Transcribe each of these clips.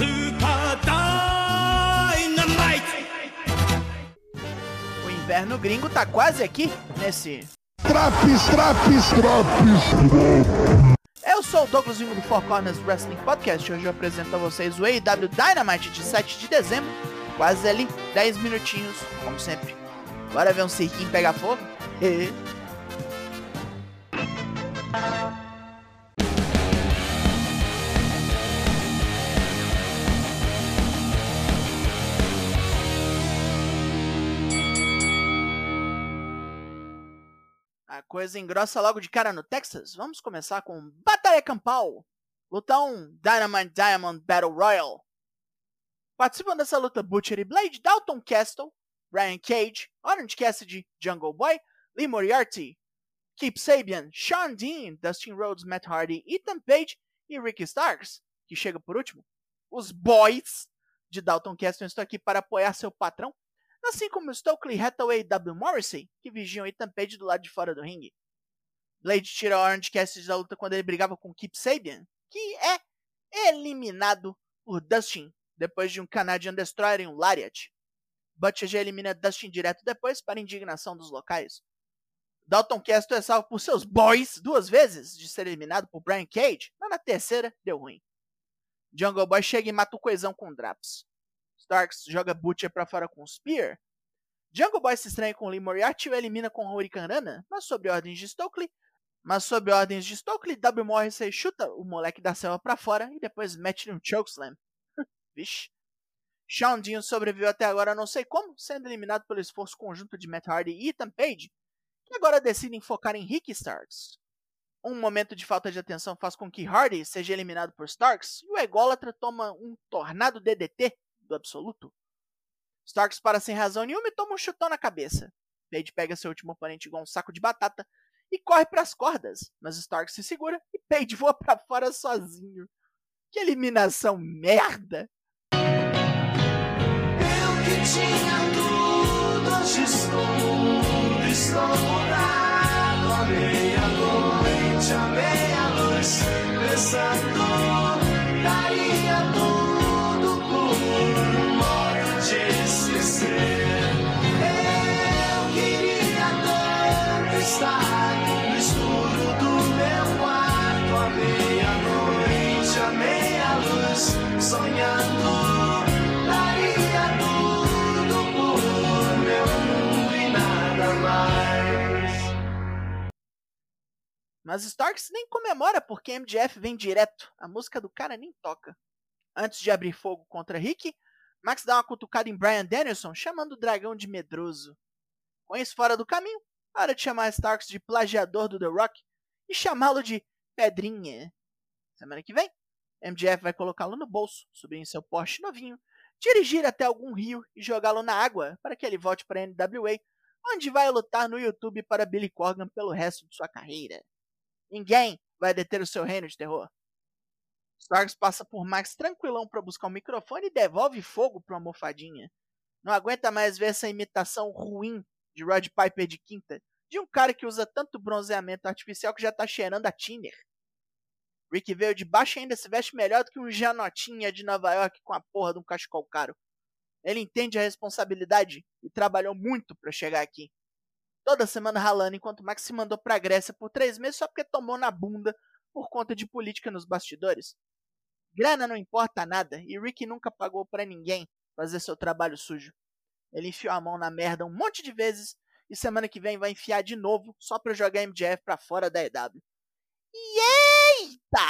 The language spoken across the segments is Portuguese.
Super Dynamite! O inverno gringo tá quase aqui nesse. Traps, traps, traps. Eu sou o Douglas Vingo do Four Corners Wrestling Podcast. Hoje eu apresento a vocês o AEW Dynamite de 7 de dezembro. Quase ali, 10 minutinhos, como sempre. Bora ver um cirquinho pegar fogo? coisa engrossa logo de cara no Texas. Vamos começar com Batalha Campal. Luta 1, Dynamite Diamond Battle Royal. Participam dessa luta Butcher e Blade, Dalton Castle, Brian Cage, Orange Cassidy, Jungle Boy, Lee Moriarty, Keep Sabian, Sean Dean, Dustin Rhodes, Matt Hardy, Ethan Page e Ricky Starks, que chega por último. Os boys de Dalton Castle estão aqui para apoiar seu patrão, assim como Stokely Hathaway e W. Morrissey, que vigiam Ethan Page do lado de fora do ringue. Blade tira Orange Cassidy da luta quando ele brigava com Keep Sabian, que é eliminado por Dustin depois de um Canadian Destroyer em um Lariat. Butcher já elimina Dustin direto depois para indignação dos locais. Dalton Castle é salvo por seus boys duas vezes de ser eliminado por Brian Cage, mas na terceira deu ruim. Jungle Boy chega e mata o coesão com Draps. Starks joga Butcher para fora com Spear. Jungle Boy se estranha com Lee Moriarty e o elimina com Hurricane Rana, mas sob ordens de Stokely. Mas sob ordens de Stokely, W. Morrissey chuta o moleque da selva para fora e depois mete um chokeslam. Vixe. Sean Dean sobreviveu até agora não sei como, sendo eliminado pelo esforço conjunto de Matt Hardy e Ethan Page, que agora decidem focar em Ricky Starks. Um momento de falta de atenção faz com que Hardy seja eliminado por Starks e o ególatra toma um tornado DDT do absoluto. Starks para sem razão nenhuma e toma um chutão na cabeça. Page pega seu último oponente igual um saco de batata e corre para as cordas, mas Starks se segura e Page voa para fora sozinho. Que eliminação merda! Eu que tinha tudo, hoje estou, meia-noite, meia-luz, pensando, Mas Starks nem comemora porque MJF vem direto. A música do cara nem toca. Antes de abrir fogo contra Rick, Max dá uma cutucada em Brian Danielson, chamando o dragão de medroso. Com isso fora do caminho, hora de chamar Starks de plagiador do The Rock e chamá-lo de Pedrinha. Semana que vem, MJF vai colocá-lo no bolso, subir em seu Porsche novinho, dirigir até algum rio e jogá-lo na água para que ele volte para a NWA, onde vai lutar no YouTube para Billy Corgan pelo resto de sua carreira. Ninguém vai deter o seu reino de terror. Starks passa por Max tranquilão para buscar um microfone e devolve fogo para uma almofadinha. Não aguenta mais ver essa imitação ruim de Rod Piper de quinta, de um cara que usa tanto bronzeamento artificial que já tá cheirando a Tinder. Rick veio de baixo e ainda se veste melhor do que um Janotinha de Nova York com a porra de um cachecol caro. Ele entende a responsabilidade e trabalhou muito para chegar aqui. Toda semana ralando, enquanto Max se mandou pra Grécia por três meses só porque tomou na bunda por conta de política nos bastidores. Grana não importa nada e Rick nunca pagou para ninguém fazer seu trabalho sujo. Ele enfiou a mão na merda um monte de vezes e semana que vem vai enfiar de novo só pra jogar MJF pra fora da EW. Eita!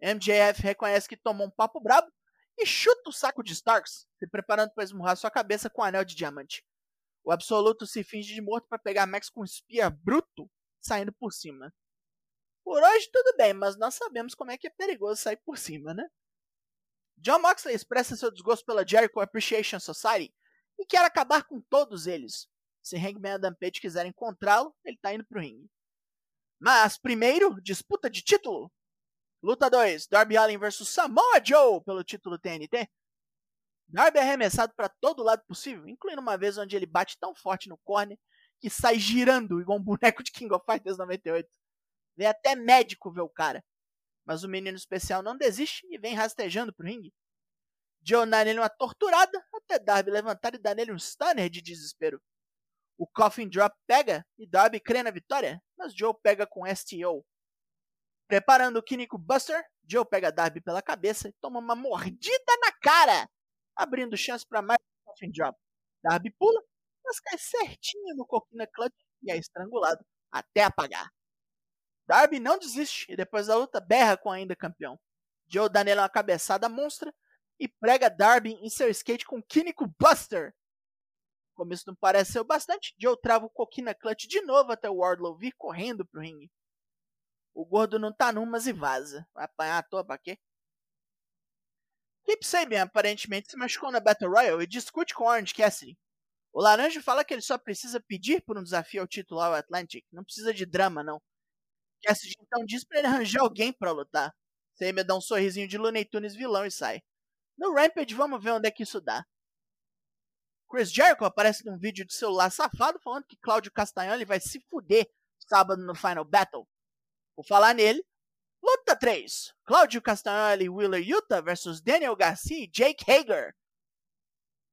MJF reconhece que tomou um papo brabo e chuta o saco de Starks, se preparando para esmurrar sua cabeça com um anel de diamante. O Absoluto se finge de morto para pegar Max com um spear bruto saindo por cima. Por hoje tudo bem, mas nós sabemos como é que é perigoso sair por cima, né? John Moxley expressa seu desgosto pela Jericho Appreciation Society e quer acabar com todos eles. Se Hangman Adam Page quiser encontrá-lo, ele tá indo pro ringue. Mas primeiro, disputa de título. Luta 2, Darby Allin vs Samoa Joe pelo título TNT. Darby é arremessado para todo lado possível, incluindo uma vez onde ele bate tão forte no corner que sai girando igual um boneco de King of Fighters 98. Vem até médico ver o cara. Mas o menino especial não desiste e vem rastejando pro ringue. Joe dá nele uma torturada até Darby levantar e dar nele um stunner de desespero. O Coffin Drop pega e Darby crê na vitória, mas Joe pega com STO. Preparando o Kinnico Buster, Joe pega Darby pela cabeça e toma uma mordida na cara, abrindo chance para mais um Coffin Drop. Darby pula, mas cai certinho no Coquina Clutch e é estrangulado até apagar. Darby não desiste e depois da luta berra com ainda campeão. Joe dá nele uma cabeçada monstra e prega Darby em seu skate com Kinnico Buster. Como isso não parece ser o bastante, Joe trava o Coquina Clutch de novo até o Wardlow vir correndo pro ringue. O gordo não tá numas e vaza. Vai apanhar à toa pra quê? Kip Sabian aparentemente se machucou na Battle Royale e discute com Orange Cassidy. O Laranja fala que ele só precisa pedir por um desafio ao título ao Atlantic. Não precisa de drama, não. Cassidy então diz pra ele arranjar alguém para lutar. Sabian dá um sorrisinho de Looney Tunes vilão e sai. No Rampage, vamos ver onde é que isso dá. Chris Jericho aparece num vídeo de celular safado falando que Claudio Castagnoli vai se fuder sábado no Final Battle. Por falar nele, luta 3. Claudio Castagnoli e Wheeler Yuta versus Daniel Garcia e Jake Hager.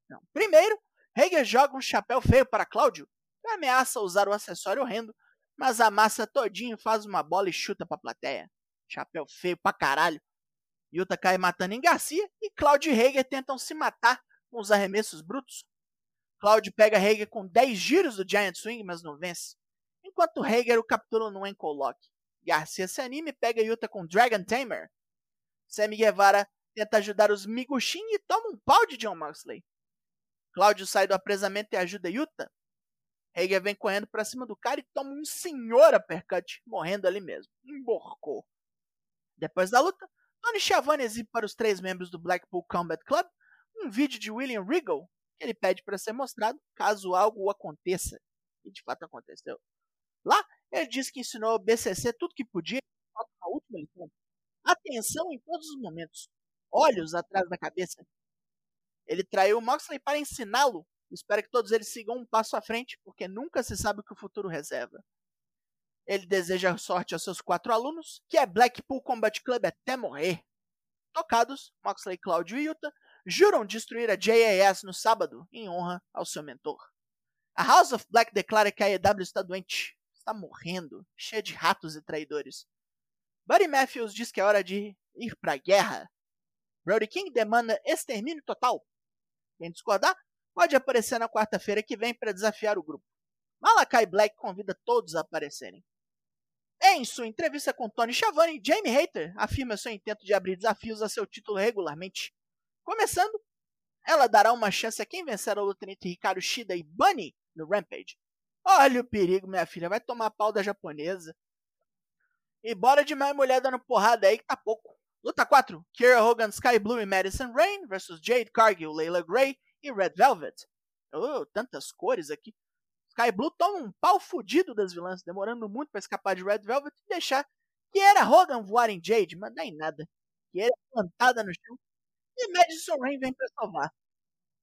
Não. Primeiro, Hager joga um chapéu feio para Claudio e ameaça usar o acessório horrendo, mas amassa todinho, faz uma bola e chuta pra plateia. Chapéu feio pra caralho. Yuta cai matando em Garcia e Claudio e Hager tentam se matar com os arremessos brutos. Claudio pega Hager com 10 giros do Giant Swing, mas não vence. Enquanto Hager o captura no lock. Garcia se anima e pega Yuta com Dragon Tamer. Sammy Guevara tenta ajudar os Migushin e toma um pau de John Moxley. Claudio sai do apresamento e ajuda Yuta. Hager vem correndo para cima do cara e toma um senhor uppercut, morrendo ali mesmo. Emborcou. Depois da luta, Tony Schiavone exibe para os três membros do Blackpool Combat Club um vídeo de William Regal que ele pede para ser mostrado caso algo aconteça. E de fato aconteceu. Lá, ele diz que ensinou ao BCC tudo que podia, na última lição. Atenção em todos os momentos. Olhos atrás da cabeça. Ele traiu o Moxley para ensiná-lo. Espero que todos eles sigam um passo à frente, porque nunca se sabe o que o futuro reserva. Ele deseja sorte aos seus quatro alunos, que é Blackpool Combat Club até morrer. Tocados, Moxley, Claudio e Yuta juram destruir a JAS no sábado, em honra ao seu mentor. A House of Black declara que a EW está doente, está morrendo, cheia de ratos e traidores. Buddy Matthews diz que é hora de ir para a guerra. Brody King demanda extermínio total. Quem discordar pode aparecer na quarta-feira que vem para desafiar o grupo. Malakai Black convida todos a aparecerem. Em sua entrevista com Tony Schiavone, Jamie Hater afirma seu intento de abrir desafios a seu título regularmente. Começando, ela dará uma chance a quem vencer a luta Ricardo Shida e Bunny no Rampage. Olha o perigo, minha filha, vai tomar pau da japonesa. E bora de mais mulher dando porrada aí que tá pouco. Luta 4: Kiera Hogan, Sky Blue e Madison Rain versus Jade Cargill, Layla Gray e Red Velvet. Oh, tantas cores aqui. Sky Blue toma um pau fudido das vilãs, demorando muito para escapar de Red Velvet e deixar que era Hogan voar em Jade, mas dá em nada. Que era plantada no chão. E Madison Rain vem para salvar.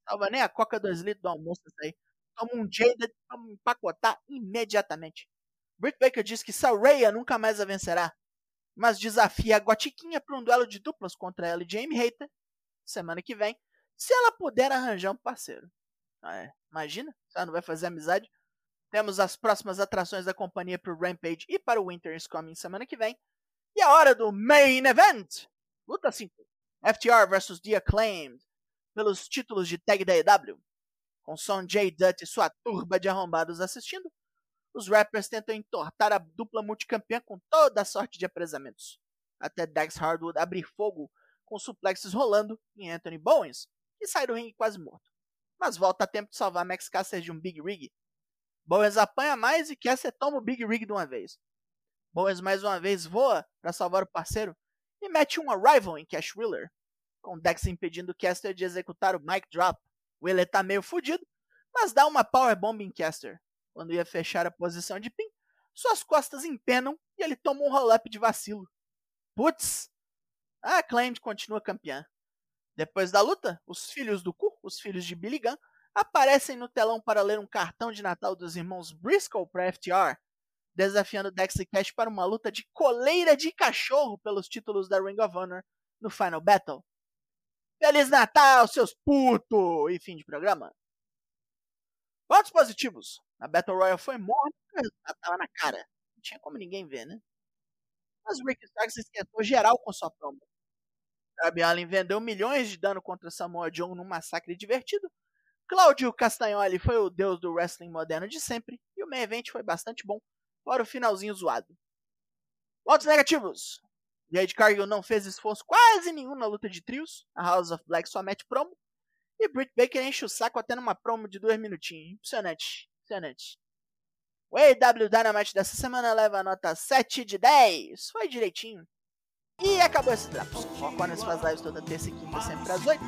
Salva nem a coca 2 litros do almoço aí. Toma um Jade pra empacotar imediatamente. Britt Baker diz que Saraya nunca mais a vencerá, mas desafia a Gotiquinha para um duelo de duplas contra ela e Jamie Hater semana que vem, se ela puder arranjar um parceiro. Ah, é. Imagina, ela não vai fazer amizade temos as próximas atrações da companhia para o Rampage e para o Winter is Coming semana que vem. E a hora do Main Event! Luta 5. FTR vs The Acclaimed. Pelos títulos de tag da EW. Com Sonjay Dutt e sua turba de arrombados assistindo, os rappers tentam entortar a dupla multicampeã com toda a sorte de apresamentos. Até Dax Hardwood abrir fogo com suplexes rolando em Anthony Bowens, que sai do ringue quase morto. Mas volta a tempo de salvar Max Caster de um Big Rig Bowens apanha mais e Caster toma o Big Rig de uma vez. Bowens mais uma vez voa para salvar o parceiro e mete um Arrival em Cash Wheeler, com Dex impedindo Caster de executar o Mic Drop. Wheeler tá meio fudido, mas dá uma Powerbomb em Caster. Quando ia fechar a posição de pin, suas costas empenam e ele toma um roll-up de vacilo. Putz! A Acclaimed continua campeã. Depois da luta, os filhos do cu, os filhos de Billy Gunn, aparecem no telão para ler um cartão de Natal dos irmãos Briscoe para FTR. desafiando Dexter Cash para uma luta de coleira de cachorro pelos títulos da Ring of Honor no Final Battle. Feliz Natal, seus putos! E fim de programa. Pontos positivos. A Battle Royale foi morta, tava na cara. Não tinha como ninguém ver, né? Mas o Rick Starks esquentou geral com sua promo. Darby Allin vendeu milhões de dano contra Samoa Joe num massacre divertido. Claudio Castagnoli foi o deus do wrestling moderno de sempre. E o main event foi bastante bom, fora o finalzinho zoado. Pontos negativos. Jade Cargill não fez esforço quase nenhum na luta de trios. A House of Black só mete promo. E Britt Baker enche o saco até numa promo de dois minutinhos. Impressionante. Impressionante. O AW Dynamite dessa semana leva a nota 7 de 10. Foi direitinho. E acabou esse Drops. O Corners faz lives toda terça e quinta, sempre às 8.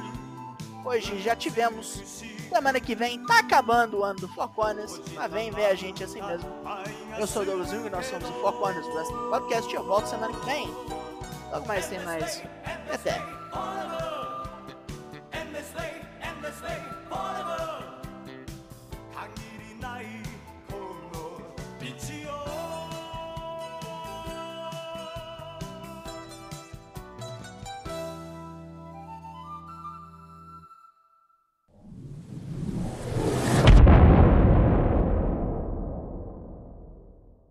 Hoje já tivemos. Semana que vem tá acabando o ano do Corners, mas vem ver a gente assim mesmo. Eu sou o Douglas Jung nós somos o Corners Wrestling Podcast e eu volto semana que vem. Logo mais tem mais. Até.